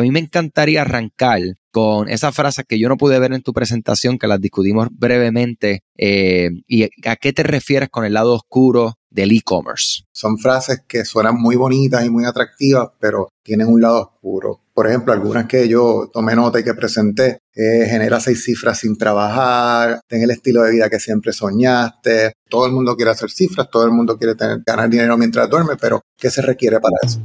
A mí me encantaría arrancar con esas frases que yo no pude ver en tu presentación, que las discutimos brevemente. Eh, ¿Y a qué te refieres con el lado oscuro del e-commerce? Son frases que suenan muy bonitas y muy atractivas, pero tienen un lado oscuro. Por ejemplo, algunas que yo tomé nota y que presenté, eh, genera seis cifras sin trabajar, ten el estilo de vida que siempre soñaste. Todo el mundo quiere hacer cifras, todo el mundo quiere tener, ganar dinero mientras duerme, pero ¿qué se requiere para eso?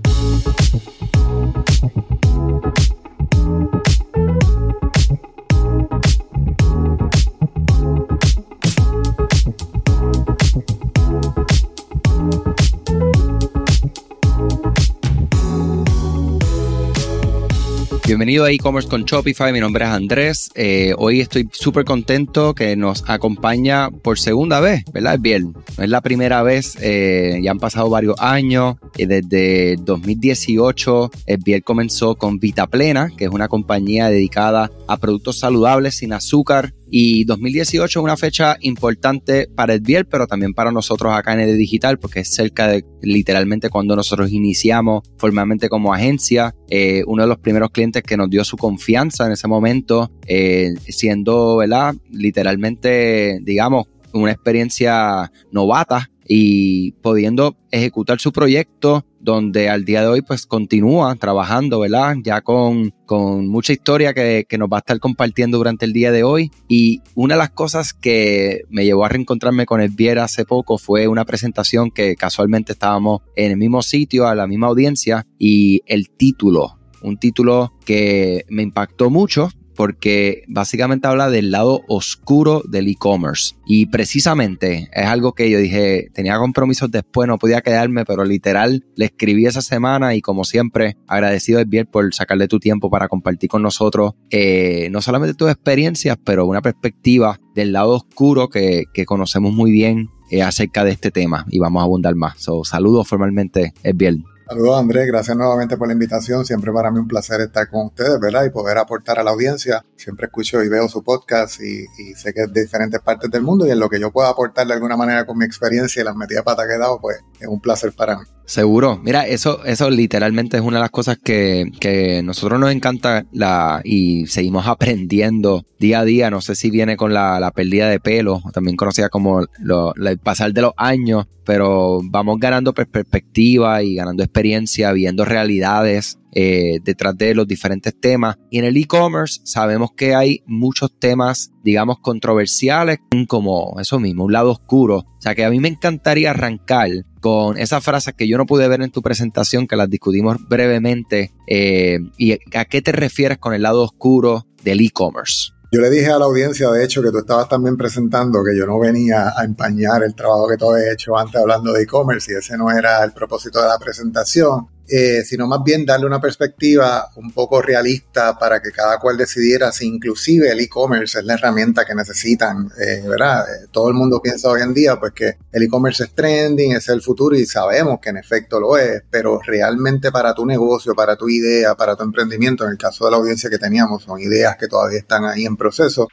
Bienvenido a e-commerce con Shopify, mi nombre es Andrés. Eh, hoy estoy súper contento que nos acompaña por segunda vez, ¿verdad? Es bien, no es la primera vez, eh, ya han pasado varios años. y desde 2018, Biel comenzó con Vita Plena, que es una compañía dedicada a productos saludables sin azúcar y 2018 es una fecha importante para Edbiel, pero también para nosotros acá en el digital, porque es cerca de literalmente cuando nosotros iniciamos formalmente como agencia. Eh, uno de los primeros clientes que nos dio su confianza en ese momento, eh, siendo, ¿verdad? Literalmente, digamos, una experiencia novata y pudiendo ejecutar su proyecto donde al día de hoy pues continúa trabajando, ¿verdad? Ya con, con mucha historia que, que, nos va a estar compartiendo durante el día de hoy. Y una de las cosas que me llevó a reencontrarme con el Viera hace poco fue una presentación que casualmente estábamos en el mismo sitio, a la misma audiencia, y el título, un título que me impactó mucho porque básicamente habla del lado oscuro del e-commerce. Y precisamente es algo que yo dije, tenía compromisos después, no podía quedarme, pero literal le escribí esa semana y como siempre, agradecido bien por sacarle tu tiempo para compartir con nosotros eh, no solamente tus experiencias, pero una perspectiva del lado oscuro que, conocemos muy bien eh, acerca de este tema y vamos a abundar más. Saludos formalmente, es bien. Saludos Andrés, gracias nuevamente por la invitación. Siempre para mí un placer estar con ustedes, ¿verdad? Y poder aportar a la audiencia. Siempre escucho y veo su podcast y, sé que es de diferentes partes del mundo y en lo que yo pueda aportar de alguna manera con mi experiencia y las metidas patas que he dado, pues es un placer para mí. Seguro. Mira, eso, eso literalmente es una de las cosas que, que nosotros nos encanta la, y seguimos aprendiendo día a día. No sé si viene con la, la pérdida de pelo, también conocida como el pasar de los años, pero vamos ganando perspectiva y ganando experiencia, viendo realidades eh, detrás de los diferentes temas. Y en el e-commerce sabemos que hay muchos temas, digamos, controversiales, como eso mismo, un lado oscuro. O sea que a mí me encantaría arrancar con esas frases que yo no pude ver en tu presentación, que las discutimos brevemente. Eh, ¿Y a qué te refieres con el lado oscuro del e-commerce? Yo le dije a la audiencia, de hecho, que tú estabas también presentando que yo no venía a empañar el trabajo que tú habías hecho antes hablando de e-commerce y ese no era el propósito de la presentación. Eh, sino más bien darle una perspectiva un poco realista para que cada cual decidiera si inclusive el e-commerce es la herramienta que necesitan, eh, ¿verdad? Eh, todo el mundo piensa hoy en día pues que el e-commerce es trending, es el futuro y sabemos que en efecto lo es, pero realmente para tu negocio, para tu idea, para tu emprendimiento, en el caso de la audiencia que teníamos, son ideas que todavía están ahí en proceso,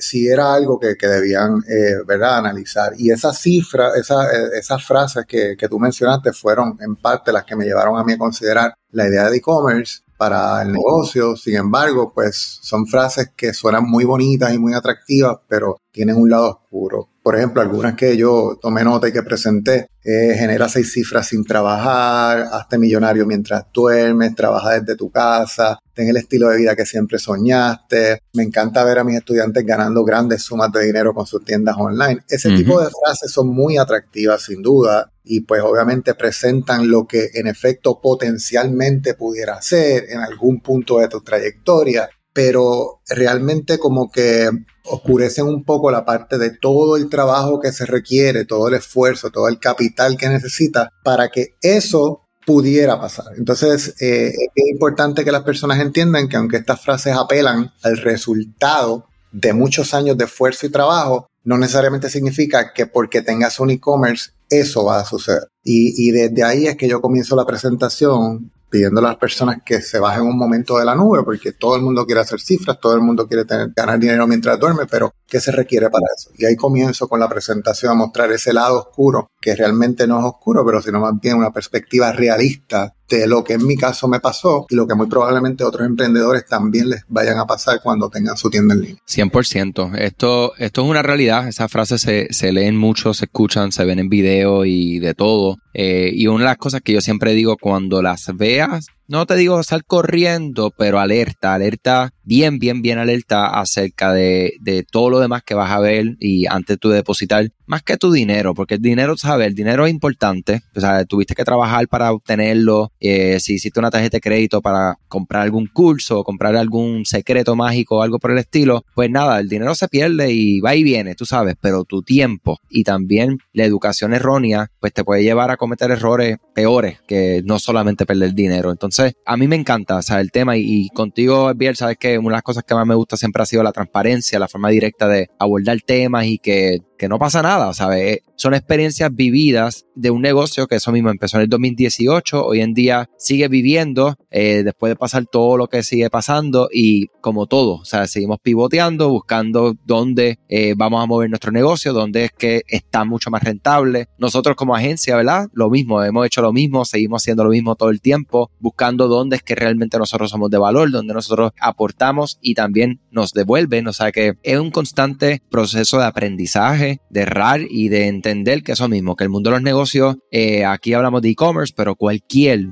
si era algo que, que debían, ¿verdad?, analizar. Y esas cifras, esa, esas frases que, que tú mencionaste fueron en parte las que me llevaron a considerar la idea de e-commerce para el negocio. Sin embargo, pues son frases que suenan muy bonitas y muy atractivas, pero tienen un lado oscuro. Por ejemplo, algunas que yo tomé nota y que presenté, eh, genera seis cifras sin trabajar, hazte millonario mientras duermes, trabaja desde tu casa, ten el estilo de vida que siempre soñaste. Me encanta ver a mis estudiantes ganando grandes sumas de dinero con sus tiendas online. Ese tipo de frases son muy atractivas, sin duda, y pues obviamente presentan lo que en efecto potencialmente pudiera ser en algún punto de tu trayectoria, pero realmente como que oscurecen un poco la parte de todo el trabajo que se requiere, todo el esfuerzo, todo el capital que necesita para que eso pudiera pasar. Entonces, eh, es importante que las personas entiendan que aunque estas frases apelan al resultado de muchos años de esfuerzo y trabajo, no necesariamente significa que porque tengas un e-commerce eso va a suceder. Y, y, desde ahí es que yo comienzo la presentación pidiendo a las personas que se bajen un momento de la nube, porque todo el mundo quiere hacer cifras, todo el mundo quiere tener, ganar dinero mientras duerme, pero ¿qué se requiere para eso? Y ahí comienzo con la presentación a mostrar ese lado oscuro, que realmente no es oscuro, pero sino más bien una perspectiva realista de lo que en mi caso me pasó y lo que muy probablemente otros emprendedores también les vayan a pasar cuando tengan su tienda en línea. 100%. Esto, esto es una realidad. Esas frases se, se leen mucho, se escuchan, se ven en video y de todo. Eh, y una de las cosas que yo siempre digo, cuando las veas, no te digo sal corriendo, pero alerta, alerta, bien, bien, bien alerta acerca de, de, todo lo demás que vas a ver y antes de depositar, más que tu dinero, porque el dinero, sabes, el dinero es importante, o sea, tuviste que trabajar para obtenerlo, eh, si hiciste una tarjeta de crédito para comprar algún curso o comprar algún secreto mágico o algo por el estilo, pues nada, el dinero se pierde y va y viene, tú sabes, pero tu tiempo y también la educación errónea, pues te puede llevar a cometer errores peores que no solamente perder dinero. Entonces, a mí me encanta, o el tema y, contigo, Biel, sabes que una de las cosas que más me gusta siempre ha sido la transparencia, la forma directa de abordar temas y que que no pasa nada, ¿sabes? Son experiencias vividas de un negocio que eso mismo empezó en el 2018, hoy en día sigue viviendo eh, después de pasar todo lo que sigue pasando y como todo, o sea, seguimos pivoteando, buscando dónde eh, vamos a mover nuestro negocio, dónde es que está mucho más rentable. Nosotros como agencia, ¿verdad? Lo mismo, hemos hecho lo mismo, seguimos haciendo lo mismo todo el tiempo, buscando dónde es que realmente nosotros somos de valor, dónde nosotros aportamos y también nos devuelven, o sea que es un constante proceso de aprendizaje de errar y de entender que eso mismo, que el mundo de los negocios, eh, aquí hablamos de e-commerce, pero cualquier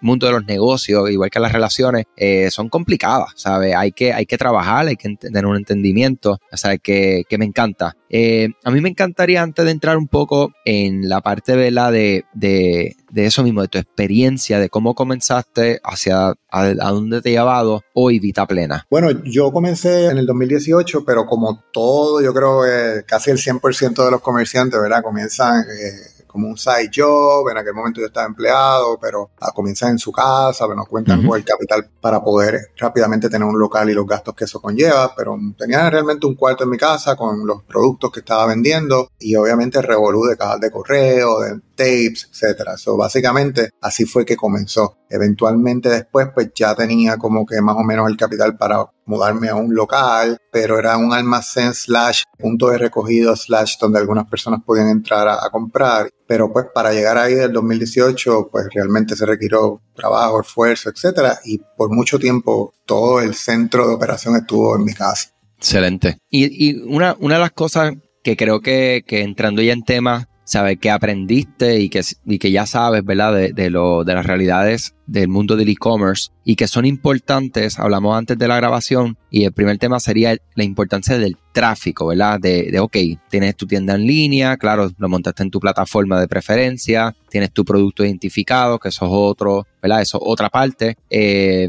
mundo de los negocios, igual que las relaciones, eh, son complicadas, ¿sabes? Hay que, hay que trabajar, hay que tener un entendimiento, o sea, que, que me encanta. Eh, a mí me encantaría antes de entrar un poco en la parte de la de, de, de eso mismo, de tu experiencia, de cómo comenzaste, hacia a, dónde te ha llevado hoy Vita Plena. Bueno, yo comencé en el 2018, pero como todo, yo creo que casi el 100% de los comerciantes, ¿verdad? Comienzan... Eh, como un side job, en aquel momento yo estaba empleado, pero a comienzan en su casa, pero nos cuentan con el capital para poder rápidamente tener un local y los gastos que eso conlleva, pero tenía realmente un cuarto en mi casa con los productos que estaba vendiendo y obviamente revolú de cajas de correo, de tapes, etcétera. So, básicamente así fue que comenzó. Eventualmente después pues ya tenía como que más o menos el capital para mudarme a un local, pero era un almacén slash punto de recogido slash donde algunas personas podían entrar a, comprar. Pero pues para llegar ahí del 2018 pues realmente se requirió trabajo, esfuerzo, etcétera. Y por mucho tiempo todo el centro de operación estuvo en mi casa. Excelente. Y, y una, una de las cosas que creo que, que entrando ya en temas sabes que aprendiste y que, y que ya sabes, ¿verdad? De, de, lo, de las realidades del mundo del e-commerce y que son importantes, hablamos antes de la grabación y el primer tema sería la importancia del tráfico, ¿verdad? De, de, ok, tienes tu tienda en línea, claro, lo montaste en tu plataforma de preferencia, tienes tu producto identificado, que eso es otro, ¿verdad? Eso es otra parte. Eh,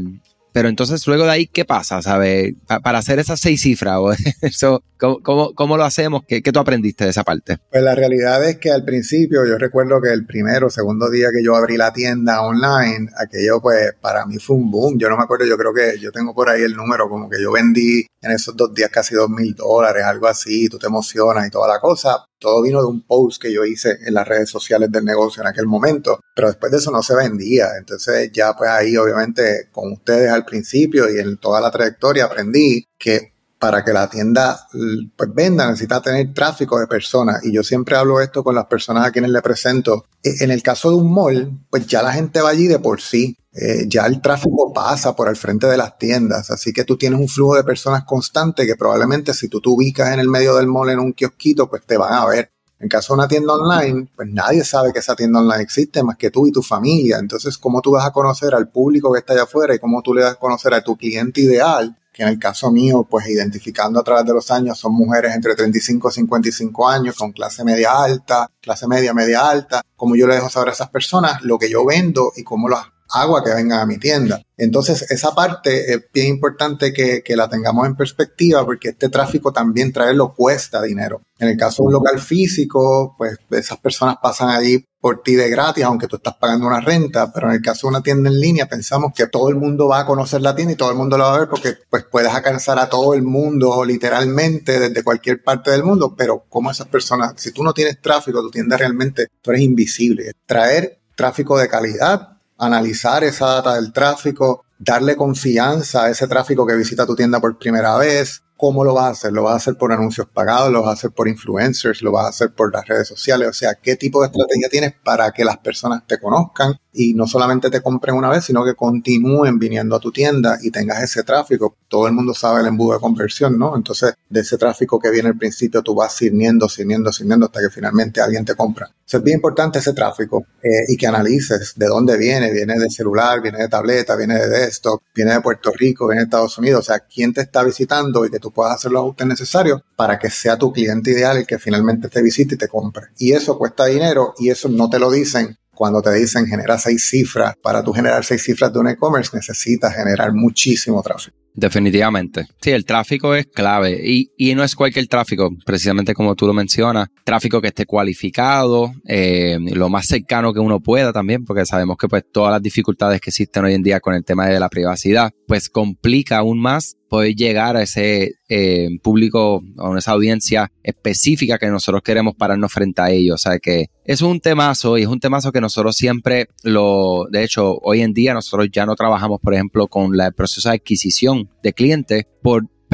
pero entonces, luego de ahí, ¿qué pasa? ¿Sabes? para hacer esas seis cifras, eso, ¿cómo, cómo, lo hacemos? ¿Qué, ¿Qué, tú aprendiste de esa parte? Pues la realidad es que al principio, yo recuerdo que el primero, segundo día que yo abrí la tienda online, aquello, pues, para mí fue un boom. Yo no me acuerdo, yo creo que yo tengo por ahí el número, como que yo vendí en esos dos días casi dos mil dólares, algo así, tú te emocionas y toda la cosa. Todo vino de un post que yo hice en las redes sociales del negocio en aquel momento, pero después de eso no se vendía. Entonces ya pues ahí obviamente con ustedes al principio y en toda la trayectoria aprendí que para que la tienda pues, venda necesita tener tráfico de personas. Y yo siempre hablo esto con las personas a quienes le presento. E, en el caso de un mall, pues ya la gente va allí de por sí. Eh, ya el tráfico pasa por el frente de las tiendas, así que tú tienes un flujo de personas constante que probablemente si tú te ubicas en el medio del mall en un kiosquito, pues te van a ver. En caso de una tienda online, pues nadie sabe que esa tienda online existe más que tú y tu familia. Entonces, ¿cómo tú vas a conocer al público que está allá afuera y cómo tú le vas a conocer a tu cliente ideal? que en el caso mío, pues identificando a través de los años, son mujeres entre 35 y 55 años, con clase media alta, clase media, media alta, como yo le dejo saber a esas personas lo que yo vendo y cómo las agua que venga a mi tienda. Entonces, esa parte es bien importante que, que, la tengamos en perspectiva porque este tráfico también traerlo cuesta dinero. En el caso de un local físico, pues esas personas pasan allí por ti de gratis, aunque tú estás pagando una renta, pero en el caso de una tienda en línea pensamos que todo el mundo va a conocer la tienda y todo el mundo la va a ver porque pues puedes alcanzar a todo el mundo literalmente desde cualquier parte del mundo, pero como esas personas, si tú no tienes tráfico, tu tienda realmente, tú eres invisible. Traer tráfico de calidad analizar esa data del tráfico, darle confianza a ese tráfico que visita tu tienda por primera vez, ¿cómo lo vas a hacer? ¿Lo vas a hacer por anuncios pagados? ¿Lo vas a hacer por influencers? ¿Lo vas a hacer por las redes sociales? O sea, ¿qué tipo de estrategia tienes para que las personas te conozcan y no solamente te compren una vez, sino que continúen viniendo a tu tienda y tengas ese tráfico? Todo el mundo sabe el embudo de conversión, ¿no? Entonces, de ese tráfico que viene al principio, tú vas sirviendo, sirviendo, sirviendo hasta que finalmente alguien te compra. Entonces, es bien importante ese tráfico eh, y que analices de dónde viene. Viene de celular, viene de tableta, viene de desktop, viene de Puerto Rico, viene de Estados Unidos. O sea, quién te está visitando y que tú puedas hacer los ajustes necesarios para que sea tu cliente ideal el que finalmente te visite y te compre. Y eso cuesta dinero y eso no te lo dicen cuando te dicen genera seis cifras. Para tú generar seis cifras de un e-commerce necesitas generar muchísimo tráfico. Definitivamente. Sí, el tráfico es clave y, y, no es cualquier tráfico, precisamente como tú lo mencionas, tráfico que esté cualificado, eh, lo más cercano que uno pueda también, porque sabemos que pues todas las dificultades que existen hoy en día con el tema de la privacidad, pues complica aún más poder llegar a ese eh, público, a esa audiencia específica que nosotros queremos pararnos frente a ellos. O sea que es un temazo y es un temazo que nosotros siempre lo, de hecho, hoy en día nosotros ya no trabajamos, por ejemplo, con el proceso de adquisición de clientes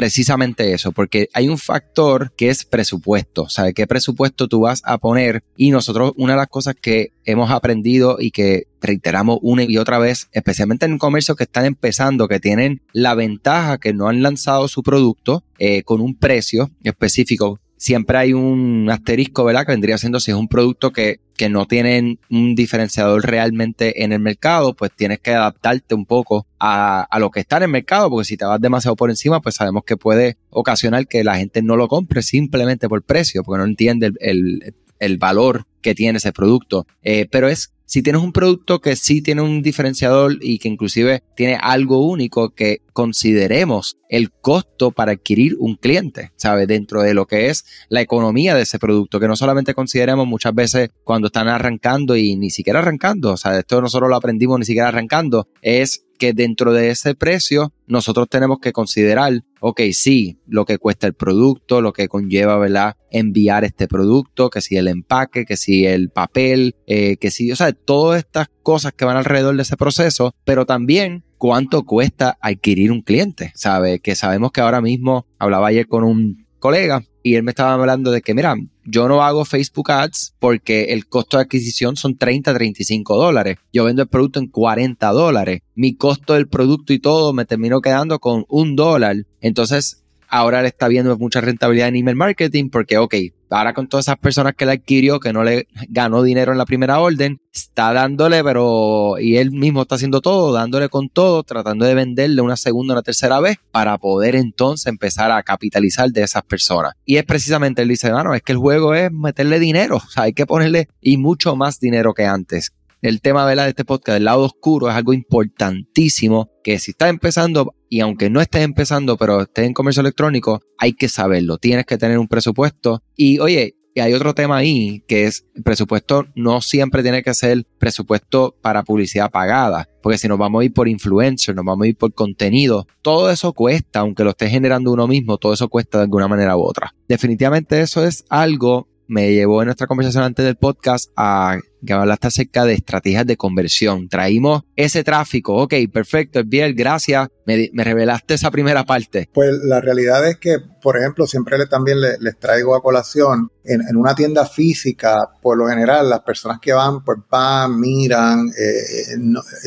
precisamente eso, porque hay un factor que es presupuesto, ¿sabes qué presupuesto tú vas a poner? Y nosotros, una de las cosas que hemos aprendido y que reiteramos una y otra vez, especialmente en comercios que están empezando, que tienen la ventaja que no han lanzado su producto eh, con un precio específico siempre hay un asterisco, ¿verdad? Que vendría siendo si es un producto que, que no tiene un diferenciador realmente en el mercado, pues tienes que adaptarte un poco a, a, lo que está en el mercado, porque si te vas demasiado por encima, pues sabemos que puede ocasionar que la gente no lo compre simplemente por precio, porque no entiende el, el, valor que tiene ese producto. Eh, pero es si tienes un producto que sí tiene un diferenciador y que inclusive tiene algo único que consideremos el costo para adquirir un cliente, ¿sabes? Dentro de lo que es la economía de ese producto, que no solamente consideremos muchas veces cuando están arrancando y ni siquiera arrancando, o sea, esto nosotros lo aprendimos ni siquiera arrancando, es que dentro de ese precio nosotros tenemos que considerar, ok, sí, lo que cuesta el producto, lo que conlleva, ¿verdad? Enviar este producto, que si el empaque, que si el papel, eh, que si, o sea, todas estas cosas que van alrededor de ese proceso, pero también cuánto cuesta adquirir un cliente, ¿sabe? Que sabemos que ahora mismo, hablaba ayer con un colega y él me estaba hablando de que, mira, yo no hago Facebook Ads porque el costo de adquisición son 30, 35 dólares. Yo vendo el producto en 40 dólares. Mi costo del producto y todo me terminó quedando con un dólar. Entonces, ahora le está viendo mucha rentabilidad en email marketing porque, ok, ahora con todas esas personas que le adquirió, que no le ganó dinero en la primera orden, está dándole, pero, y él mismo está haciendo todo, dándole con todo, tratando de venderle una segunda, una tercera vez para poder entonces empezar a capitalizar de esas personas. Y es precisamente, él dice, bueno, es que el juego es meterle dinero, o sea, hay que ponerle y mucho más dinero que antes el tema de este podcast del lado oscuro es algo importantísimo que si estás empezando y aunque no estés empezando pero estés en comercio electrónico hay que saberlo tienes que tener un presupuesto y oye hay otro tema ahí que es el presupuesto no siempre tiene que ser presupuesto para publicidad pagada porque si nos vamos a ir por influencer, nos vamos a ir por contenido, todo eso cuesta, aunque lo esté generando uno mismo, todo eso cuesta de alguna manera u otra. Definitivamente eso es algo me llevó en nuestra conversación antes del podcast a que hablaste acerca de estrategias de conversión. Traímos ese tráfico, ok, perfecto, bien, gracias, me, revelaste esa primera parte. Pues la realidad es que, por ejemplo, siempre también les, traigo a colación, en, una tienda física, por lo general, las personas que van, pues van, miran, eh,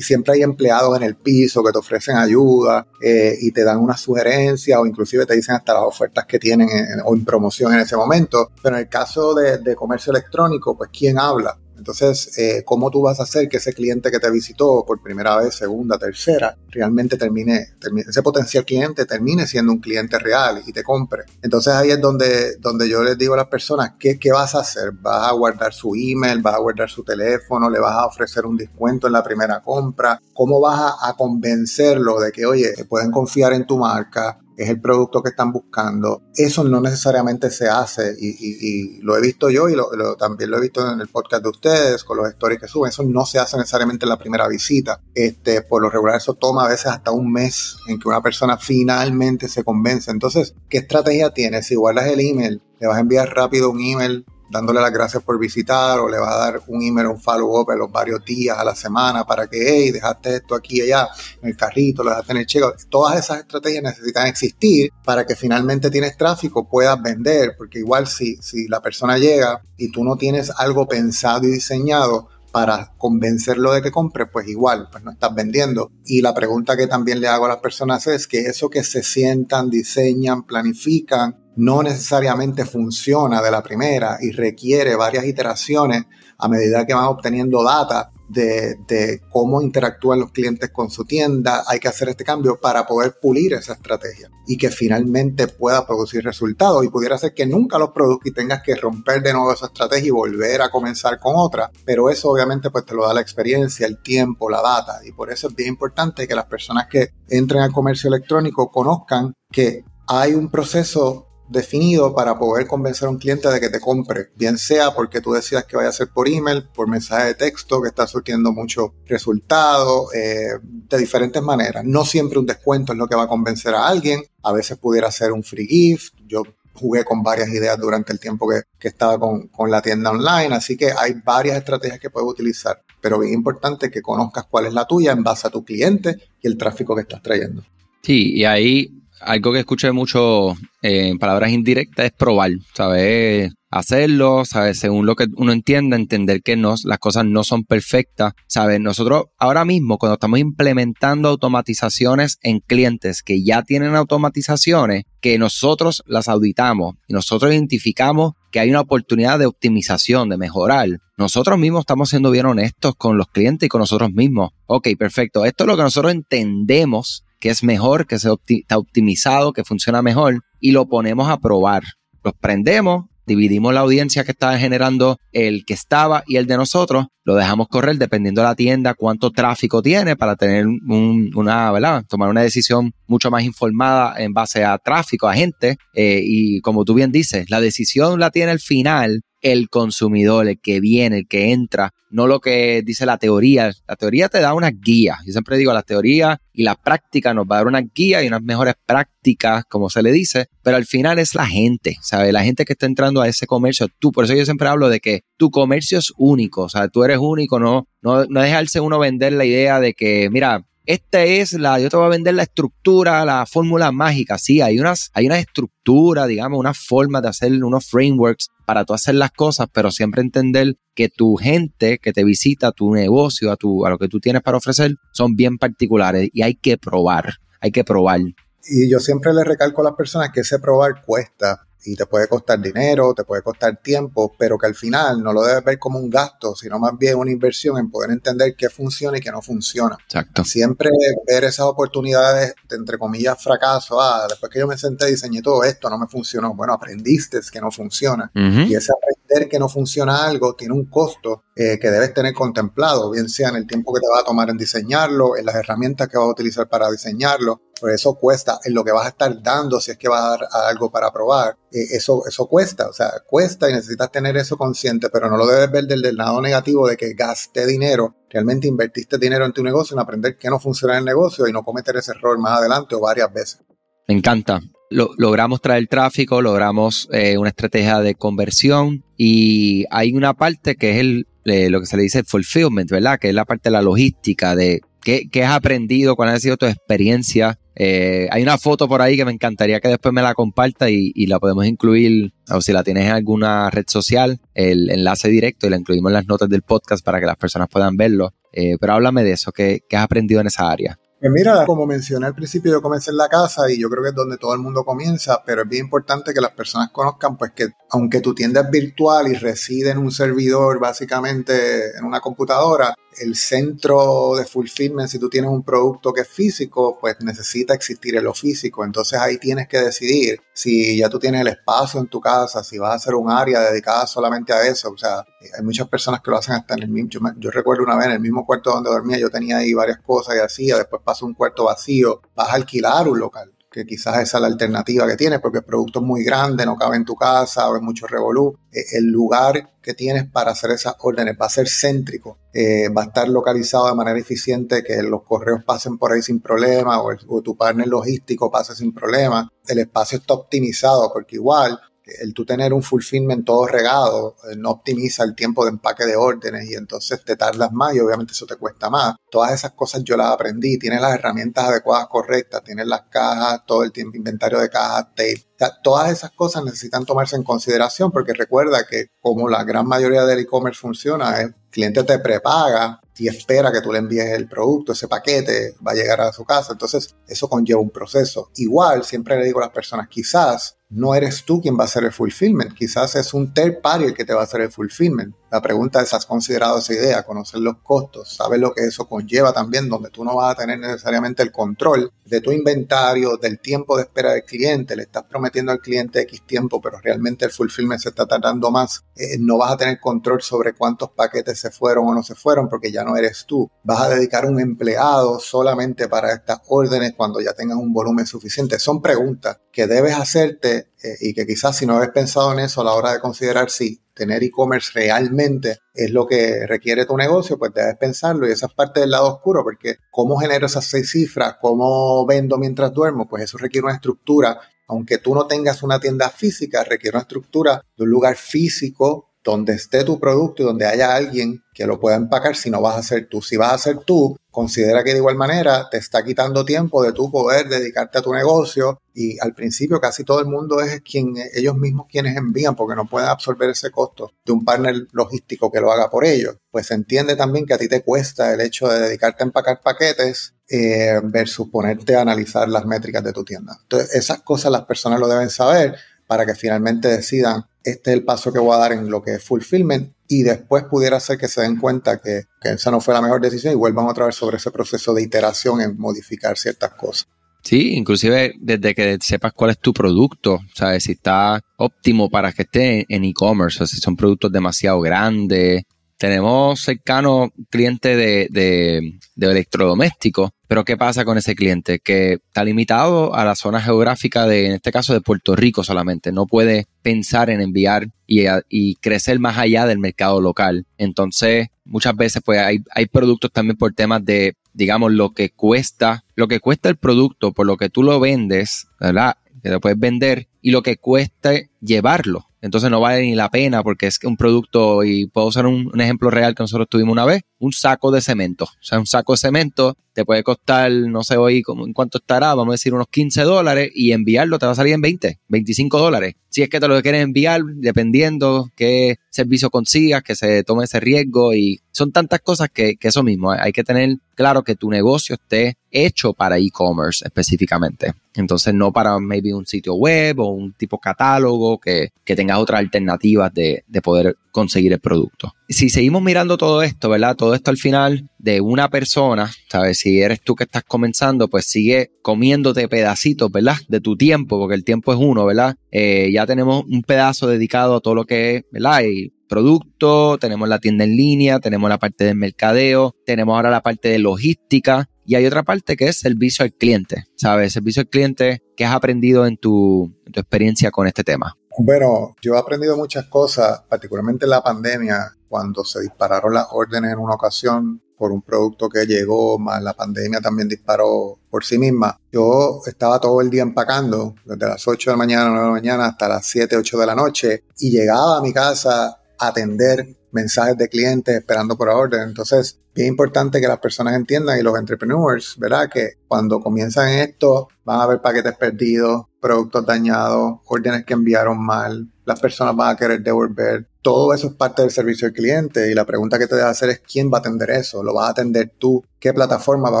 siempre hay empleados en el piso que te ofrecen ayuda eh, y te dan una sugerencia o inclusive te dicen hasta las ofertas que tienen o en promoción en ese momento. Pero en el caso de comercio electrónico, pues ¿quién habla? Entonces, eh, ¿cómo tú vas a hacer que ese cliente que te visitó por primera vez, segunda, tercera, realmente termine, ese potencial cliente termine siendo un cliente real y te compre? Entonces ahí es donde, donde yo les digo a las personas, ¿qué, ¿qué vas a hacer? ¿Vas a guardar su email? ¿Vas a guardar su teléfono? ¿Le vas a ofrecer un descuento en la primera compra? ¿Cómo vas a, a convencerlo de que, oye, pueden confiar en tu marca? Es el producto que están buscando. Eso no necesariamente se hace y, lo he visto yo y también lo he visto en el podcast de ustedes con los stories que suben. Eso no se hace necesariamente en la primera visita. Este, por lo regular eso toma a veces hasta un mes en que una persona finalmente se convence. Entonces, ¿qué estrategia tienes? Si guardas el email, le vas a enviar rápido un email dándole las gracias por visitar o le va a dar un email un follow-up en los varios días a la semana para que, hey, dejaste esto aquí y allá en el carrito, lo dejaste en el checo. Todas esas estrategias necesitan existir para que finalmente tienes tráfico, puedas vender, porque igual si, si la persona llega y tú no tienes algo pensado y diseñado, para convencerlo de que compre, pues igual, pues no estás vendiendo. Y la pregunta que también le hago a las personas es que eso que se sientan, diseñan, planifican, no necesariamente funciona de la primera y requiere varias iteraciones a medida que van obteniendo data de, cómo interactúan los clientes con su tienda, hay que hacer este cambio para poder pulir esa estrategia y que finalmente pueda producir resultados. Y pudiera ser que nunca los produzcas y tengas que romper de nuevo esa estrategia y volver a comenzar con otra, pero eso obviamente pues te lo da la experiencia, el tiempo, la data. Y por eso es bien importante que las personas que entren al comercio electrónico conozcan que hay un proceso definido para poder convencer a un cliente de que te compre, bien sea porque tú decidas que vaya a ser por email, por mensaje de texto, que está surtiendo mucho resultado, eh, de diferentes maneras. No siempre un descuento es lo que va a convencer a alguien, a veces pudiera ser un free gift, yo jugué con varias ideas durante el tiempo que, estaba con, con, la tienda online, así que hay varias estrategias que puedes utilizar, pero bien importante que conozcas cuál es la tuya en base a tu cliente y el tráfico que estás trayendo. Sí, y ahí algo que escuché mucho eh, en palabras indirectas es probar, ¿sabes? Hacerlo, ¿sabes? Según lo que uno entienda, entender que no, las cosas no son perfectas, ¿sabes? Nosotros ahora mismo, cuando estamos implementando automatizaciones en clientes que ya tienen automatizaciones, que nosotros las auditamos y nosotros identificamos que hay una oportunidad de optimización, de mejorar. Nosotros mismos estamos siendo bien honestos con los clientes y con nosotros mismos. Ok, perfecto. Esto es lo que nosotros entendemos que es mejor, que se está optimizado, que funciona mejor y lo ponemos a probar. Los prendemos, dividimos la audiencia que estaba generando el que estaba y el de nosotros, lo dejamos correr dependiendo de la tienda, cuánto tráfico tiene para tener una, ¿verdad? Tomar una decisión mucho más informada en base a tráfico, a gente. Eh, y como tú bien dices, la decisión la tiene el final el consumidor, el que viene, el que entra, no lo que dice la teoría. La teoría te da unas guías. Yo siempre digo, la teoría y la práctica nos va a dar unas guías y unas mejores prácticas, como se le dice, pero al final es la gente, ¿sabes? La gente que está entrando a ese comercio. Tú, por eso yo siempre hablo de que tu comercio es único, o sea, tú eres único, no, no, no dejarse uno vender la idea de que, mira, esta es la, yo te voy a vender la estructura, la fórmula mágica. Sí, hay unas, hay una estructura, digamos, una forma de hacer unos frameworks para tú hacer las cosas, pero siempre entender que tu gente que te visita, tu negocio, a, tu, a lo que tú tienes para ofrecer, son bien particulares y hay que probar, hay que probar. Y yo siempre le recalco a las personas que ese probar cuesta y te puede costar dinero, te puede costar tiempo, pero que al final no lo debes ver como un gasto, sino más bien una inversión en poder entender qué funciona y qué no funciona. Exacto. Siempre ver esas oportunidades de, entre comillas, fracaso. Ah, después que yo me senté y diseñé todo esto, no me funcionó. Bueno, aprendiste que no funciona. Y ese aprender que no funciona algo tiene un costo eh, que debes tener contemplado, bien sea en el tiempo que te va a tomar en diseñarlo, en las herramientas que vas a utilizar para diseñarlo, pues eso cuesta, en lo que vas a estar dando si es que vas a dar algo para probar, eso, eso cuesta, o sea, cuesta y necesitas tener eso consciente, pero no lo debes ver del, del lado negativo de que gasté dinero, realmente invertiste dinero en tu negocio, en aprender qué no funciona en el negocio y no cometer ese error más adelante o varias veces. Me encanta. logramos traer tráfico, logramos eh, una estrategia de conversión y hay una parte que es el, lo que se le dice fulfillment, ¿verdad? Que es la parte de la logística, de qué, qué has aprendido, cuál ha sido tu experiencia. Eh, hay una foto por ahí que me encantaría que después me la comparta y, la podemos incluir, o si la tienes en alguna red social, el enlace directo y la incluimos en las notas del podcast para que las personas puedan verlo. Eh, pero háblame de eso, ¿qué, ¿qué has aprendido en esa área? Pues mira, como mencioné al principio, yo comencé en la casa y yo creo que es donde todo el mundo comienza, pero es bien importante que las personas conozcan pues que aunque tu tienda es virtual y reside en un servidor básicamente en una computadora, el centro de fulfillment, si tú tienes un producto que es físico, pues necesita existir en lo físico. Entonces ahí tienes que decidir si ya tú tienes el espacio en tu casa, si vas a hacer un área dedicada solamente a eso. O sea, hay muchas personas que lo hacen hasta en el mismo. Yo, recuerdo una vez en el mismo cuarto donde dormía, yo tenía ahí varias cosas y hacía, después pasó un cuarto vacío, vas a alquilar un local que quizás esa es la alternativa que tienes, porque el producto es muy grande, no cabe en tu casa o es mucho revolú. Eh, el lugar que tienes para hacer esas órdenes va a ser céntrico, eh, va a estar localizado de manera eficiente, que los correos pasen por ahí sin problema o, o tu partner logístico pase sin problema. El espacio está optimizado, porque igual el tú tener un fulfillment todo regado eh, no optimiza el tiempo de empaque de órdenes y entonces te tardas más y obviamente eso te cuesta más. Todas esas cosas yo las aprendí. Tienes las herramientas adecuadas, correctas, tienes las cajas, todo el tiempo, inventario de cajas, tape. todas esas cosas necesitan tomarse en consideración porque recuerda que como la gran mayoría del e-commerce funciona, el cliente te prepaga y espera que tú le envíes el producto, ese paquete va a llegar a su casa. Entonces, eso conlleva un proceso. Igual, siempre le digo a las personas, quizás no eres tú quien va a hacer el fulfillment, quizás es un third party el que te va a hacer el fulfillment. La pregunta es, ¿has considerado esa idea? Conocer los costos, sabes lo que eso conlleva también, donde tú no vas a tener necesariamente el control de tu inventario, del tiempo de espera del cliente, le estás prometiendo al cliente X tiempo, pero realmente el fulfillment se está tardando más. Eh, no vas a tener control sobre cuántos paquetes se fueron o no se fueron porque ya no eres tú. Vas a dedicar un empleado solamente para estas órdenes cuando ya tengas un volumen suficiente. Son preguntas que debes hacerte eh, y que quizás si no habéis pensado en eso a la hora de considerar si tener e-commerce realmente es lo que requiere tu negocio, pues debes pensarlo y esa es parte del lado oscuro, porque cómo genero esas seis cifras, cómo vendo mientras duermo, pues eso requiere una estructura. Aunque tú no tengas una tienda física, requiere una estructura de un lugar físico donde esté tu producto y donde haya alguien que lo pueda empacar si no vas a ser tú. Si vas a ser tú, considera que de igual manera te está quitando tiempo de tu poder dedicarte a tu negocio y al principio casi todo el mundo es quien ellos mismos quienes envían porque no pueden absorber ese costo de un partner logístico que lo haga por ellos. Pues se entiende también que a ti te cuesta el hecho de dedicarte a empacar paquetes eh, versus ponerte a analizar las métricas de tu tienda. Entonces esas cosas las personas lo deben saber para que finalmente decidan este es el paso que voy a dar en lo que es fulfillment y después pudiera ser que se den cuenta que, esa no fue la mejor decisión y vuelvan otra vez sobre ese proceso de iteración en modificar ciertas cosas. Sí, inclusive desde que sepas cuál es tu producto, sabes si está óptimo para que esté en e-commerce, o si son productos demasiado grandes. Tenemos cercano cliente de, de, de electrodomésticos pero ¿qué pasa con ese cliente? Que está limitado a la zona geográfica de, en este caso, de Puerto Rico solamente. No puede pensar en enviar y, crecer más allá del mercado local. Entonces, muchas veces pues hay, hay productos también por temas de, digamos, lo que cuesta, lo que cuesta el producto por lo que tú lo vendes, ¿verdad? Que lo puedes vender y lo que cuesta llevarlo. Entonces no vale ni la pena porque es un producto, y puedo usar un, un ejemplo real que nosotros tuvimos una vez, un saco de cemento. O sea, un saco de cemento te puede costar, no sé hoy en cuánto estará, vamos a decir unos 15 dólares y enviarlo te va a salir en 20, 25 dólares. Si es que te lo quieres enviar, dependiendo qué servicio consigas, que se tome ese riesgo y son tantas cosas que, que eso mismo, hay que tener claro que tu negocio esté hecho para e-commerce específicamente. Entonces no para maybe un sitio web o un tipo catálogo que, que tengas otras alternativas de, de poder conseguir el producto. Si seguimos mirando todo esto, ¿verdad? Todo esto al final de una persona, ¿sabes? Si eres tú que estás comenzando, pues sigue comiéndote pedacitos, ¿verdad? De tu tiempo, porque el tiempo es uno, ¿verdad? Eh, ya tenemos un pedazo dedicado a todo lo que es, ¿verdad? Y producto, tenemos la tienda en línea, tenemos la parte de mercadeo, tenemos ahora la parte de logística y hay otra parte que es servicio al cliente, ¿sabes? Servicio al cliente que has aprendido en tu, en tu experiencia con este tema. Bueno, yo he aprendido muchas cosas, particularmente en la pandemia, cuando se dispararon las órdenes en una ocasión por un producto que llegó, más la pandemia también disparó por sí misma. Yo estaba todo el día empacando, desde las 8 de la mañana, 9 de la mañana hasta las 7, 8 de la noche, y llegaba a mi casa a atender mensajes de clientes esperando por orden. Entonces, bien importante que las personas entiendan y los entrepreneurs, ¿verdad? Que cuando comienzan esto, van a haber paquetes perdidos, productos dañados, órdenes que enviaron mal, las personas van a querer devolver. Todo eso es parte del servicio al cliente y la pregunta que te debes hacer es quién va a atender eso. ¿Lo vas a atender tú? ¿Qué plataforma vas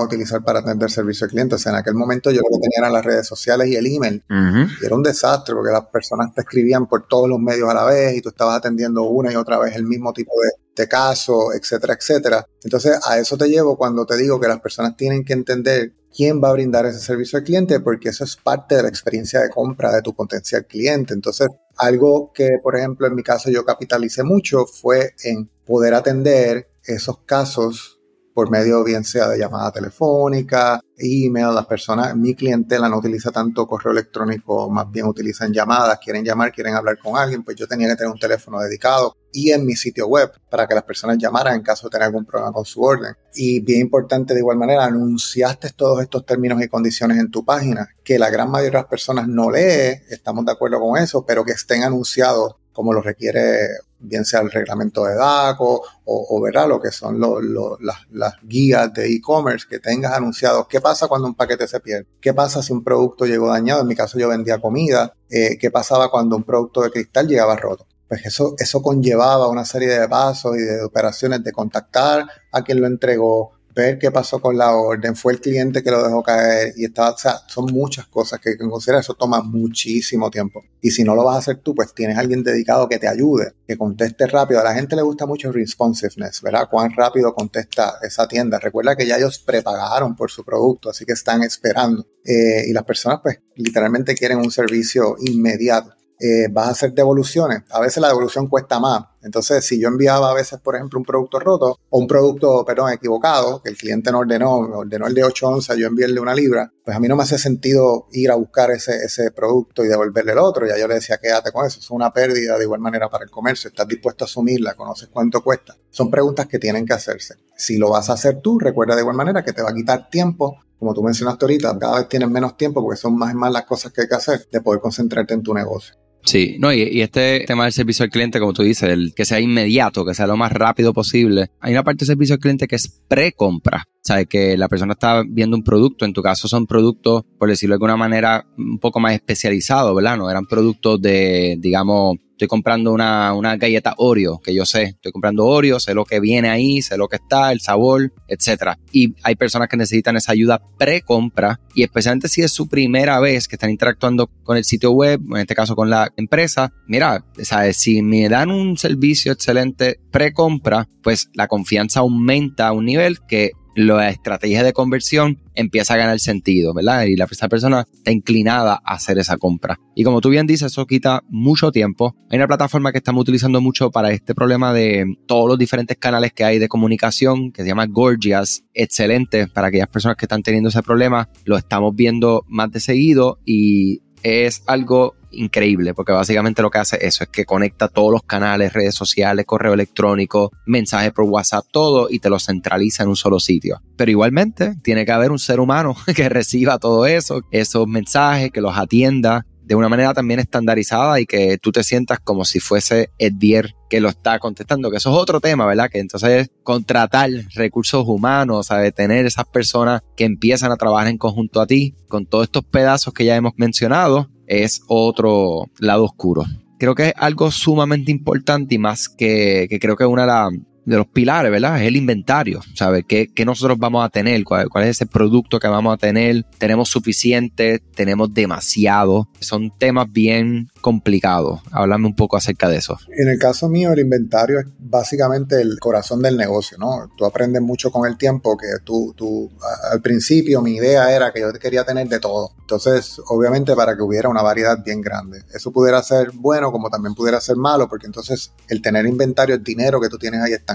a utilizar para atender servicio al cliente? O sea, en aquel momento yo lo que tenía eran las redes sociales y el email. Y era un desastre porque las personas te escribían por todos los medios a la vez y tú estabas atendiendo una y otra vez el mismo tipo de, de caso, etcétera, etcétera. Entonces, a eso te llevo cuando te digo que las personas tienen que entender quién va a brindar ese servicio al cliente, porque eso es parte de la experiencia de compra de tu potencial cliente. Entonces, algo que, por ejemplo, en mi caso yo capitalicé mucho fue en poder atender esos casos por medio bien sea de llamada telefónica, email, las personas, mi clientela no utiliza tanto correo electrónico, más bien utilizan llamadas, quieren llamar, quieren hablar con alguien, pues yo tenía que tener un teléfono dedicado y en mi sitio web para que las personas llamaran en caso de tener algún problema con su orden. Y bien importante de igual manera, anunciaste todos estos términos y condiciones en tu página, que la gran mayoría de las personas no lee, estamos de acuerdo con eso, pero que estén anunciados como lo requiere bien sea el reglamento de DACO o, verá lo que son las, guías de e-commerce que tengas anunciados. ¿Qué pasa cuando un paquete se pierde? ¿Qué pasa si un producto llegó dañado? En mi caso yo vendía comida. Eh, ¿Qué pasaba cuando un producto de cristal llegaba roto? Pues eso, eso conllevaba una serie de pasos y de operaciones de contactar a quien lo entregó, ver qué pasó con la orden, fue el cliente que lo dejó caer y estaba, o sea, son muchas cosas que hay que eso toma muchísimo tiempo. Y si no lo vas a hacer tú, pues tienes alguien dedicado que te ayude, que conteste rápido. A la gente le gusta mucho responsiveness, ¿verdad? Cuán rápido contesta esa tienda. Recuerda que ya ellos prepagaron por su producto, así que están esperando. Eh, y las personas, pues, literalmente quieren un servicio inmediato. Eh, vas a hacer devoluciones. A veces la devolución cuesta más. Entonces, si yo enviaba a veces, por ejemplo, un producto roto o un producto, perdón, equivocado, que el cliente no ordenó, ordenó el de 8 onzas, yo envié el de una libra, pues a mí no me hace sentido ir a buscar ese, ese producto y devolverle el otro. Ya yo le decía, quédate con eso. Es una pérdida de igual manera para el comercio. Estás dispuesto a asumirla, conoces cuánto cuesta. Son preguntas que tienen que hacerse. Si lo vas a hacer tú, recuerda de igual manera que te va a quitar tiempo como tú mencionaste ahorita, cada vez tienes menos tiempo porque son más y más las cosas que hay que hacer de poder concentrarte en tu negocio. Sí, no, y, este tema del servicio al cliente, como tú dices, el que sea inmediato, que sea lo más rápido posible. Hay una parte del servicio al cliente que es pre-compra. ¿Sabes? Que la persona está viendo un producto, en tu caso son productos, por decirlo de alguna manera, un poco más especializados, ¿verdad? No eran productos de, digamos, estoy comprando una, una galleta Oreo, que yo sé, estoy comprando Oreo, sé lo que viene ahí, sé lo que está, el sabor, etcétera. Y hay personas que necesitan esa ayuda pre-compra y especialmente si es su primera vez que están interactuando con el sitio web, en este caso con la empresa, mira, ¿sabes? si me dan un servicio excelente pre-compra, pues la confianza aumenta a un nivel que la estrategia de conversión empieza a ganar sentido, ¿verdad? Y la, persona está inclinada a hacer esa compra. Y como tú bien dices, eso quita mucho tiempo. Hay una plataforma que estamos utilizando mucho para este problema de todos los diferentes canales que hay de comunicación, que se llama Gorgias. Excelente para aquellas personas que están teniendo ese problema. Lo estamos viendo más de seguido y es algo increíble, porque básicamente lo que hace eso es que conecta todos los canales, redes sociales, correo electrónico, mensajes por WhatsApp, todo y te lo centraliza en un solo sitio. Pero igualmente tiene que haber un ser humano que reciba todo eso, esos mensajes, que los atienda de una manera también estandarizada y que tú te sientas como si fuese Edvier que lo está contestando, que eso es otro tema, ¿verdad? Que entonces contratar recursos humanos, ¿sabes? Tener esas personas que empiezan a trabajar en conjunto a ti, con todos estos pedazos que ya hemos mencionado, es otro lado oscuro. Creo que es algo sumamente importante y más que, que creo que una de las de los pilares, ¿verdad? Es el inventario, ¿sabes? ¿Qué, ¿Qué, nosotros vamos a tener? ¿Cuál, ¿Cuál, es ese producto que vamos a tener? ¿Tenemos suficiente? ¿Tenemos demasiado? Son temas bien complicados. Háblame un poco acerca de eso. En el caso mío, el inventario es básicamente el corazón del negocio, ¿no? Tú aprendes mucho con el tiempo que tú, tú, al principio mi idea era que yo quería tener de todo. Entonces, obviamente para que hubiera una variedad bien grande. Eso pudiera ser bueno como también pudiera ser malo, porque entonces el tener inventario, el dinero que tú tienes ahí está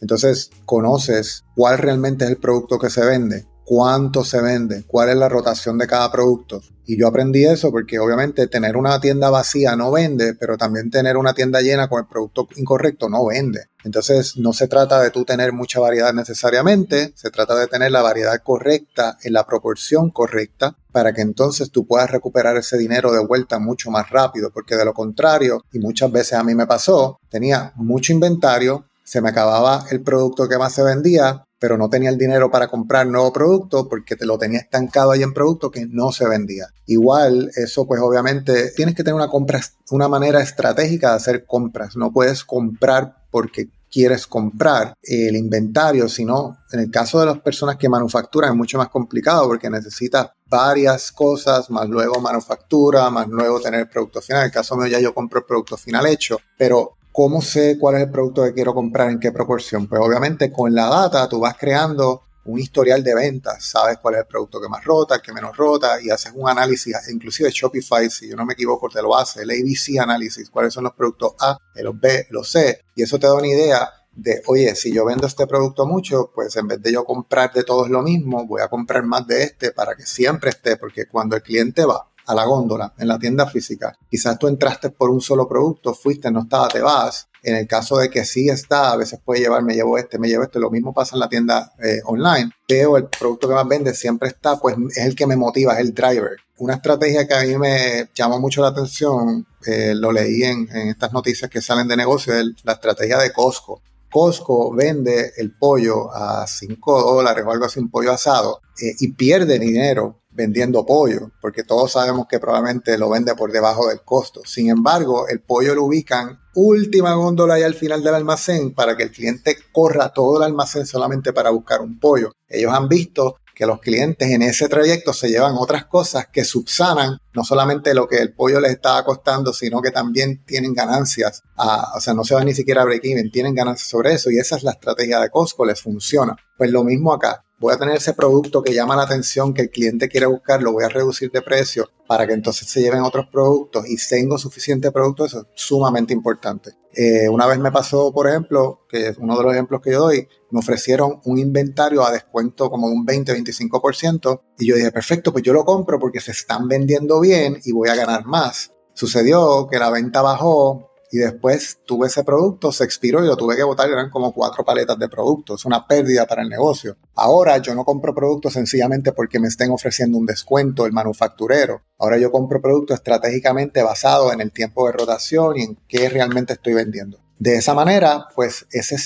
entonces conoces cuál realmente es el producto que se vende, cuánto se vende, cuál es la rotación de cada producto. Y yo aprendí eso porque obviamente tener una tienda vacía no vende, pero también tener una tienda llena con el producto incorrecto no vende. Entonces no se trata de tú tener mucha variedad necesariamente, se trata de tener la variedad correcta en la proporción correcta para que entonces tú puedas recuperar ese dinero de vuelta mucho más rápido, porque de lo contrario, y muchas veces a mí me pasó, tenía mucho inventario, se me acababa el producto que más se vendía, pero no tenía el dinero para comprar nuevo producto porque te lo tenía estancado ahí en producto que no se vendía. Igual, eso pues obviamente tienes que tener una compra, una manera estratégica de hacer compras. No puedes comprar porque quieres comprar el inventario, sino en el caso de las personas que manufacturan es mucho más complicado porque necesitas varias cosas, más luego manufactura, más luego tener el producto final. En el caso mío ya yo compro el producto final hecho, pero ¿Cómo sé cuál es el producto que quiero comprar en qué proporción? Pues obviamente con la data tú vas creando un historial de ventas, sabes cuál es el producto que más rota, el que menos rota y haces un análisis, inclusive Shopify, si yo no me equivoco, te lo hace, el ABC análisis, cuáles son los productos A, los B, los C, y eso te da una idea de, oye, si yo vendo este producto mucho, pues en vez de yo comprar de todos lo mismo, voy a comprar más de este para que siempre esté, porque cuando el cliente va a la góndola en la tienda física, quizás tú entraste por un solo producto, fuiste, no estaba, te vas. En el caso de que sí está, a veces puede llevar, me llevo este, me llevo este, lo mismo pasa en la tienda eh, online. Veo el producto que más vende, siempre está, pues es el que me motiva, es el driver. Una estrategia que a mí me llama mucho la atención, eh, lo leí en, estas noticias que salen de negocio, la estrategia de Costco. Costco vende el pollo a 5 dólares o algo así, un pollo asado, eh, y pierde dinero vendiendo pollo, porque todos sabemos que probablemente lo vende por debajo del costo. Sin embargo, el pollo lo ubican última góndola y al final del almacén para que el cliente corra todo el almacén solamente para buscar un pollo. Ellos han visto que los clientes en ese trayecto se llevan otras cosas que subsanan no solamente lo que el pollo les estaba costando, sino que también tienen ganancias. o sea, no se van ni siquiera a break-even, tienen ganancias sobre eso y esa es la estrategia de Costco, les funciona. Pues lo mismo acá voy a tener ese producto que llama la atención, que el cliente quiere buscar, lo voy a reducir de precio para que entonces se lleven otros productos y tengo suficiente producto, eso es sumamente importante. Eh, una vez me pasó, por ejemplo, que es uno de los ejemplos que yo doy, me ofrecieron un inventario a descuento como de un 20-25% y yo dije, perfecto, pues yo lo compro porque se están vendiendo bien y voy a ganar más. Sucedió que la venta bajó, y después tuve ese producto, se expiró y lo tuve que botar, eran como cuatro paletas de productos, es una pérdida para el negocio. Ahora yo no compro productos sencillamente porque me estén ofreciendo un descuento el manufacturero. Ahora yo compro productos estratégicamente basados en el tiempo de rotación y en qué realmente estoy vendiendo. De esa manera, pues ese,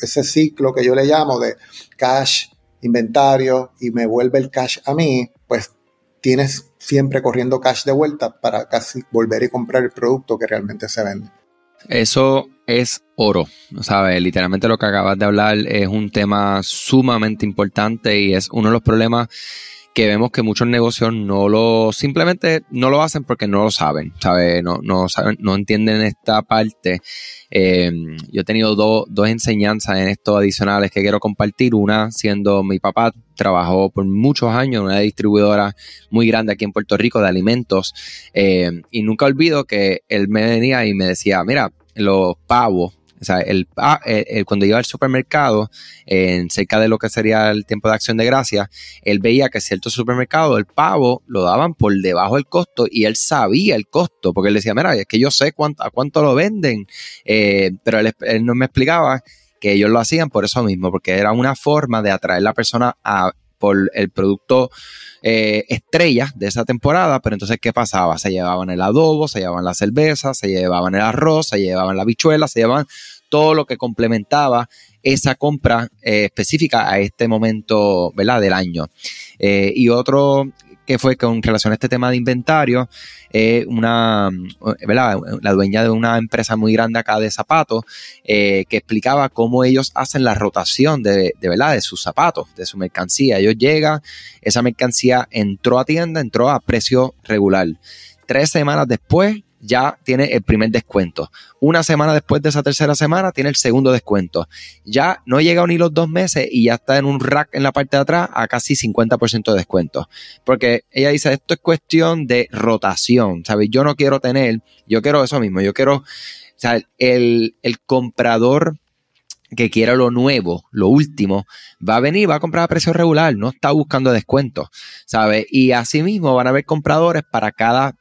ese ciclo que yo le llamo de cash, inventario y me vuelve el cash a mí, pues tienes siempre corriendo cash de vuelta para casi volver y comprar el producto que realmente se vende. Eso es oro, ¿sabes? Literalmente lo que acabas de hablar es un tema sumamente importante y es uno de los problemas que vemos que muchos negocios no lo, simplemente no lo hacen porque no lo saben, ¿sabes? No, no, saben, no entienden esta parte. Eh, yo he tenido dos enseñanzas en esto adicionales que quiero compartir. Una siendo mi papá trabajó por muchos años en una distribuidora muy grande aquí en Puerto Rico de alimentos eh, y nunca olvido que él me venía y me decía, mira, los pavos sea, el, cuando iba al supermercado, en cerca de lo que sería el tiempo de acción de gracia, él veía que ciertos supermercados el pavo lo daban por debajo del costo y él sabía el costo, porque él decía, mira, es que yo sé cuánto, a cuánto lo venden, eh, pero él, él no me explicaba que ellos lo hacían por eso mismo, porque era una forma de atraer a la persona por el producto eh, estrella de esa temporada, pero entonces, ¿qué pasaba? Se llevaban el adobo, se llevaban la cerveza, se llevaban el arroz, se llevaban la bichuela, se llevaban todo lo que complementaba esa compra eh, específica a este momento ¿verdad? del año. Eh, y otro que fue con relación a este tema de inventario, una, ¿verdad? la dueña de una empresa muy grande acá de zapatos, eh, que explicaba cómo ellos hacen la rotación de, de, ¿verdad? de sus zapatos, de su mercancía. Ellos llegan, esa mercancía entró a tienda, entró a precio regular. Tres semanas después, ya tiene el primer descuento. Una semana después de esa tercera semana tiene el segundo descuento. Ya no llega ni los dos meses y ya está en un rack en la parte de atrás a casi 50% de descuento. Porque ella dice, esto es cuestión de rotación, ¿sabes? Yo no quiero tener, yo quiero eso mismo, yo quiero, el, el comprador que quiera lo nuevo, lo último, va a venir, va a comprar a precio regular, no está buscando descuento, ¿sabes? Y asimismo van a haber compradores para cada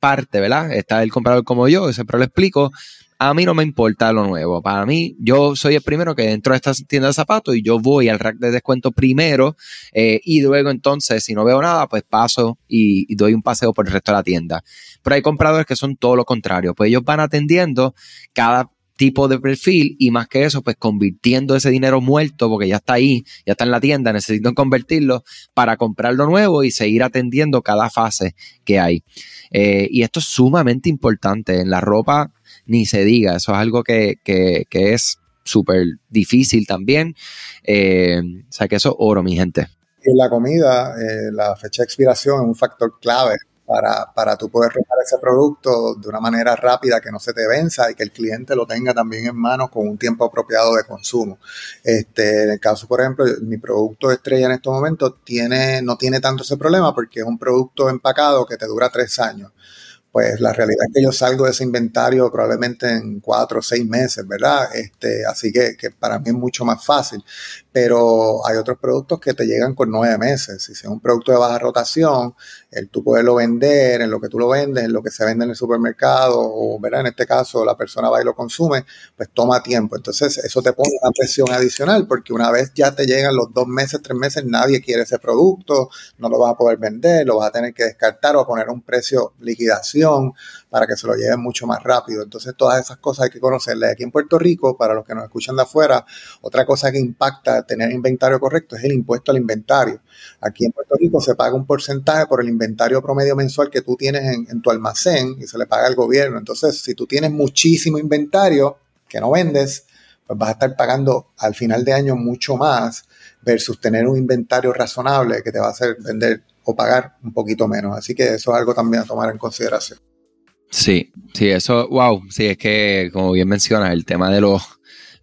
parte, ¿verdad? Está el comprador como yo, siempre lo explico. A mí no me importa lo nuevo. Para mí, yo soy el primero que dentro de esta tienda de zapatos y yo voy al rack de descuento primero eh, y luego entonces, si no veo nada, pues paso y, y, doy un paseo por el resto de la tienda. Pero hay compradores que son todo lo contrario. Pues ellos van atendiendo cada tipo de perfil y más que eso, pues convirtiendo ese dinero muerto, porque ya está ahí, ya está en la tienda, necesito convertirlo para comprar lo nuevo y seguir atendiendo cada fase que hay. Eh, y esto es sumamente importante. En la ropa ni se diga, eso es algo que, que, que es súper difícil también. Eh, o sea que eso es oro, mi gente. En la comida, eh, la fecha de expiración es un factor clave para, para tú poder rotar ese producto de una manera rápida, que no se te venza y que el cliente lo tenga también en manos con un tiempo apropiado de consumo. Este, en el caso, por ejemplo, mi producto estrella en estos momentos tiene, no tiene tanto ese problema porque es un producto empacado que te dura tres años. pues la realidad es que yo salgo de ese inventario probablemente en cuatro o seis meses, ¿verdad? Este, así que, que para mí es mucho más fácil. Pero hay otros productos que te llegan con nueve meses. Si es un producto de baja rotación, el tú poderlo vender en lo que tú lo vendes, en lo que se vende en el supermercado, o ¿verdad? en este caso la persona va y lo consume, pues toma tiempo. Entonces eso te pone una presión adicional porque una vez ya te llegan los dos meses, tres meses, nadie quiere ese producto, no lo vas a poder vender, lo vas a tener que descartar o poner un precio liquidación para que se lo lleven mucho más rápido. Entonces todas esas cosas hay que conocerlas. Aquí en Puerto Rico, para los que nos escuchan de afuera, otra cosa que impacta tener inventario correcto es el impuesto al inventario. Aquí en Puerto Rico se paga un porcentaje por el inventario promedio mensual que tú tienes en, tu almacén y se le paga al gobierno. Entonces, si tú tienes muchísimo inventario que no vendes, pues vas a estar pagando al final de año mucho más versus tener un inventario razonable que te va a hacer vender o pagar un poquito menos. Así que eso es algo también a tomar en consideración. Sí, sí, eso, wow, sí, es que como bien mencionas, el tema de los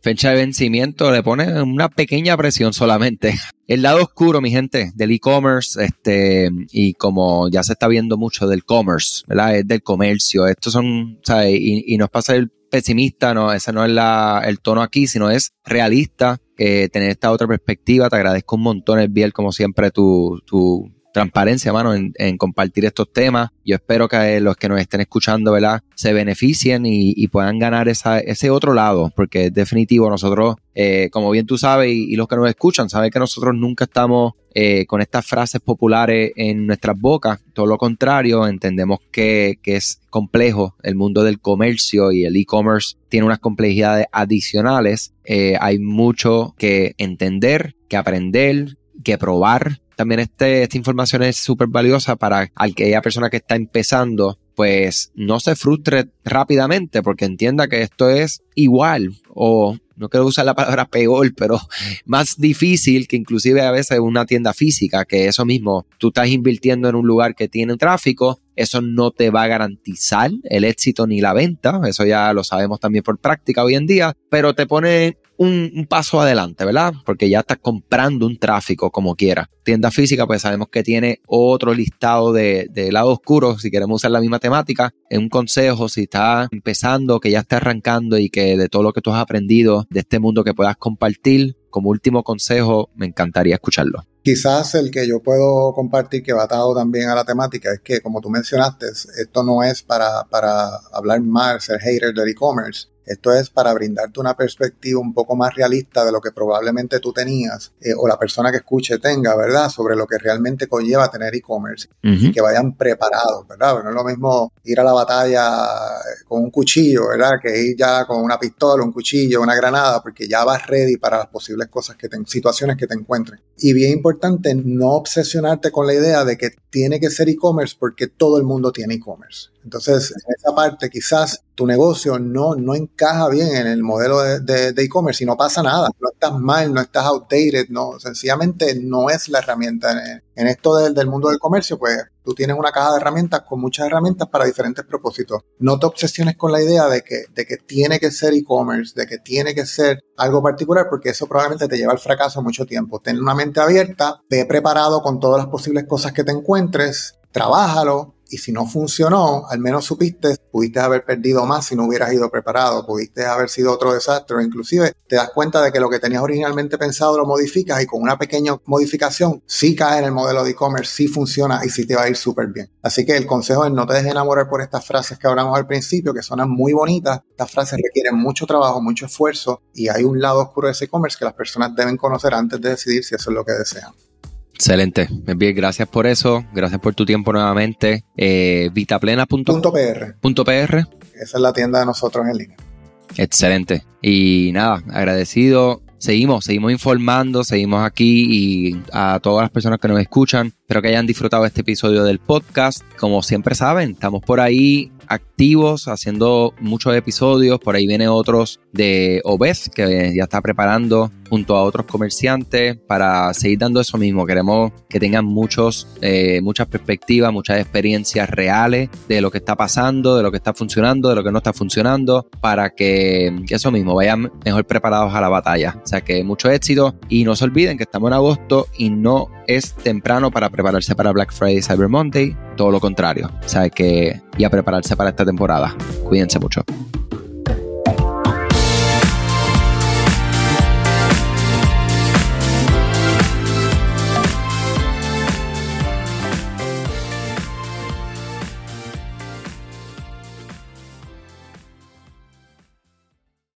fecha de vencimiento le pone una pequeña presión solamente. El lado oscuro, mi gente, del e-commerce, este, y como ya se está viendo mucho del commerce, ¿verdad? Es del comercio. Estos son, ¿sabes? Y, y nos pasa el pesimista, no, ese no es la, el tono aquí, sino es realista, eh, tener esta otra perspectiva. Te agradezco un montón, el Biel, como siempre, tu, tu transparencia, mano, en, compartir estos temas. Yo espero que los que nos estén escuchando, ¿verdad? Se beneficien y, puedan ganar esa, ese otro lado, porque es definitivo, nosotros, eh, como bien tú sabes, y, los que nos escuchan, saben que nosotros nunca estamos eh, con estas frases populares en nuestras bocas, todo lo contrario, entendemos que, es complejo el mundo del comercio y el e-commerce tiene unas complejidades adicionales. Eh, hay mucho que entender, que aprender, que probar también este, esta información es súper valiosa para aquella persona que está empezando, pues no se frustre rápidamente porque entienda que esto es igual o no quiero usar la palabra peor, pero más difícil que inclusive a veces una tienda física, que eso mismo, tú estás invirtiendo en un lugar que tiene tráfico, eso no te va a garantizar el éxito ni la venta, eso ya lo sabemos también por práctica hoy en día, pero te pone un, paso adelante, ¿verdad? Porque ya estás comprando un tráfico como quiera. Tienda física, pues sabemos que tiene otro listado de, de lado oscuro, si queremos usar la misma temática. En un consejo, si estás empezando, que ya está arrancando y que de todo lo que tú has aprendido de este mundo que puedas compartir, como último consejo, me encantaría escucharlo. Quizás el que yo puedo compartir que va atado también a la temática es que, como tú mencionaste, esto no es para, para hablar mal, ser hater del e-commerce, esto es para brindarte una perspectiva un poco más realista de lo que probablemente tú tenías eh, o la persona que escuche tenga, ¿verdad? Sobre lo que realmente conlleva tener e-commerce y que vayan preparados, ¿verdad? No es lo mismo ir a la batalla eh, con un cuchillo, ¿verdad? Que ir ya con una pistola, un cuchillo, una granada, porque ya vas ready para las posibles cosas que te, situaciones que te encuentren. Y bien importante, no obsesionarte con la idea de que tiene que ser e-commerce porque todo el mundo tiene e-commerce. Entonces, en esa parte quizás tu negocio no, no encaja bien en el modelo de e-commerce y no pasa nada. No estás mal, no estás outdated, no, sencillamente no es la herramienta. En, esto del, mundo del comercio, pues tú tienes una caja de herramientas con muchas herramientas para diferentes propósitos. No te obsesiones con la idea de que, de que tiene que ser e-commerce, de que tiene que ser algo particular, porque eso probablemente te lleva al fracaso mucho tiempo. Ten una mente abierta, ve preparado con todas las posibles cosas que te encuentres, trabájalo, y si no funcionó, al menos supiste, pudiste haber perdido más si no hubieras ido preparado, pudiste haber sido otro desastre, inclusive te das cuenta de que lo que tenías originalmente pensado lo modificas y con una pequeña modificación sí cae en el modelo de e-commerce, sí funciona y sí te va a ir súper bien. Así que el consejo es no te dejes enamorar por estas frases que hablamos al principio, que suenan muy bonitas. Estas frases requieren mucho trabajo, mucho esfuerzo y hay un lado oscuro de ese e-commerce que las personas deben conocer antes de decidir si eso es lo que desean. Excelente. Bien, gracias por eso. Gracias por tu tiempo nuevamente. Eh, vitaplena.pr. .pr. Esa es la tienda de nosotros en línea. Excelente. Y nada, agradecido. Seguimos, seguimos informando, seguimos aquí y a todas las personas que nos escuchan, espero que hayan disfrutado este episodio del podcast. Como siempre saben, estamos por ahí activos, haciendo muchos episodios. Por ahí viene otros de Obes, que ya está preparando junto a otros comerciantes para seguir dando eso mismo. Queremos que tengan muchos, eh, muchas perspectivas, muchas experiencias reales de lo que está pasando, de lo que está funcionando, de lo que no está funcionando, para que, eso mismo vayan mejor preparados a la batalla. O sea que mucho éxito y no se olviden que estamos en agosto y no es temprano para prepararse para Black Friday Cyber Monday, todo lo contrario. O que, y a prepararse para esta temporada. Cuídense mucho.